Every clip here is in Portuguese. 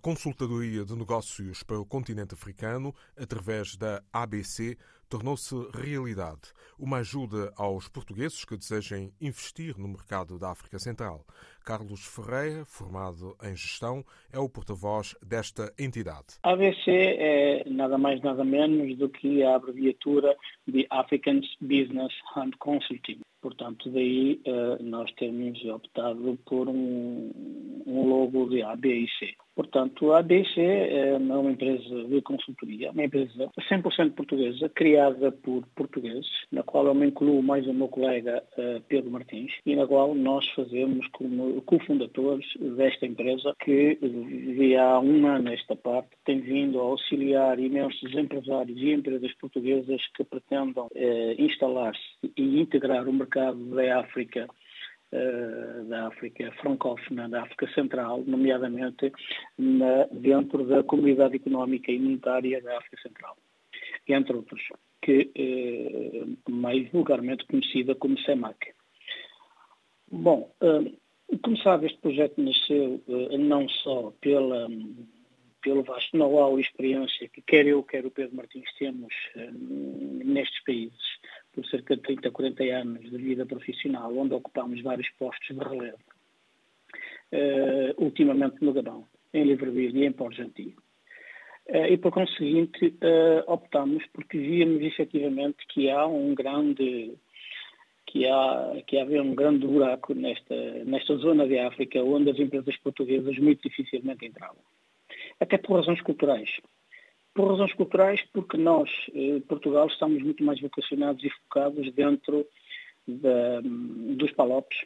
consultadoria de negócios para o continente africano, através da ABC, tornou-se realidade. Uma ajuda aos portugueses que desejem investir no mercado da África Central. Carlos Ferreira, formado em gestão, é o porta-voz desta entidade. A ABC é nada mais nada menos do que a abreviatura de African Business and Consulting. Portanto, daí uh, nós temos optado por um, um logo de ABC. Portanto, a ABC é uma empresa de consultoria, uma empresa 100% portuguesa, criada por portugueses, na qual eu me incluo mais o meu colega uh, Pedro Martins, e na qual nós fazemos como cofundadores desta empresa, que de há um ano esta parte tem vindo a auxiliar imensos empresários e empresas portuguesas que pretendam uh, instalar-se e integrar o mercado da África da África francófona, da África Central, nomeadamente na, dentro da Comunidade Económica e Monetária da África Central, entre outros, que uh, mais vulgarmente conhecida como CEMAC. Bom, uh, como sabe, este projeto nasceu não só pela pelo vasto know-how e experiência que quer eu, quer o Pedro Martins temos nestes países, por cerca de 30, 40 anos de vida profissional, onde ocupámos vários postos de relevo, uh, ultimamente no Gabão, em Libreville e em Porto Gentil. Uh, e por conseguinte uh, optámos porque víamos efetivamente que há um grande que há que havia um grande buraco nesta nesta zona de África onde as empresas portuguesas muito dificilmente entravam. Até por razões culturais por razões culturais, porque nós, eh, Portugal, estamos muito mais vocacionados e focados dentro da, dos palopes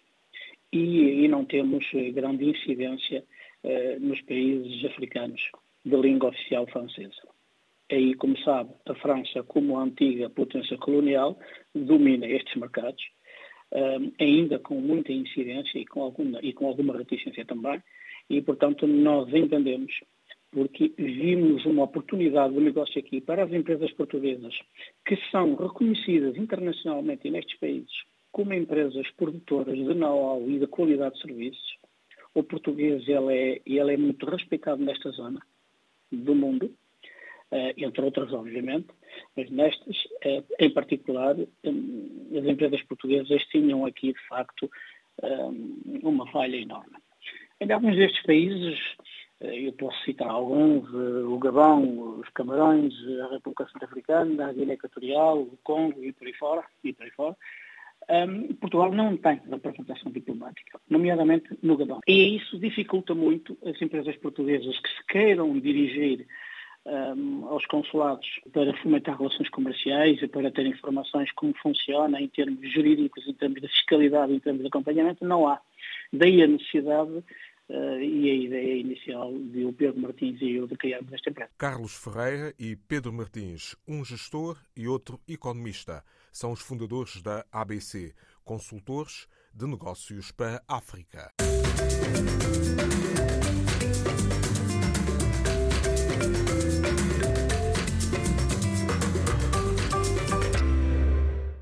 e, e, não temos eh, grande incidência eh, nos países africanos de língua oficial francesa. Aí, como sabe, a França, como a antiga potência colonial, domina estes mercados, eh, ainda com muita incidência e com, alguma, e com alguma reticência também, e, portanto, nós entendemos porque vimos uma oportunidade de negócio aqui para as empresas portuguesas que são reconhecidas internacionalmente nestes países como empresas produtoras de know-how e de qualidade de serviços. O português ele é, ele é muito respeitado nesta zona do mundo, eh, entre outras, obviamente, mas nestas, eh, em particular, as empresas portuguesas tinham aqui, de facto, uma falha enorme. Em alguns destes países, eu posso citar alguns, eh, o Gabão, os Camarões, a República Centro-Africana, a Guiné Equatorial, o Congo e por aí fora. E por aí fora. Um, Portugal não tem representação diplomática, nomeadamente no Gabão. E isso dificulta muito as empresas portuguesas que se queiram dirigir um, aos consulados para fomentar relações comerciais e para ter informações como funciona em termos jurídicos, em termos de fiscalidade, em termos de acompanhamento, não há. Daí a necessidade Uh, e a ideia inicial de o Pedro Martins e eu de criarmos esta empresa. Carlos Ferreira e Pedro Martins, um gestor e outro economista, são os fundadores da ABC, consultores de negócios para a África.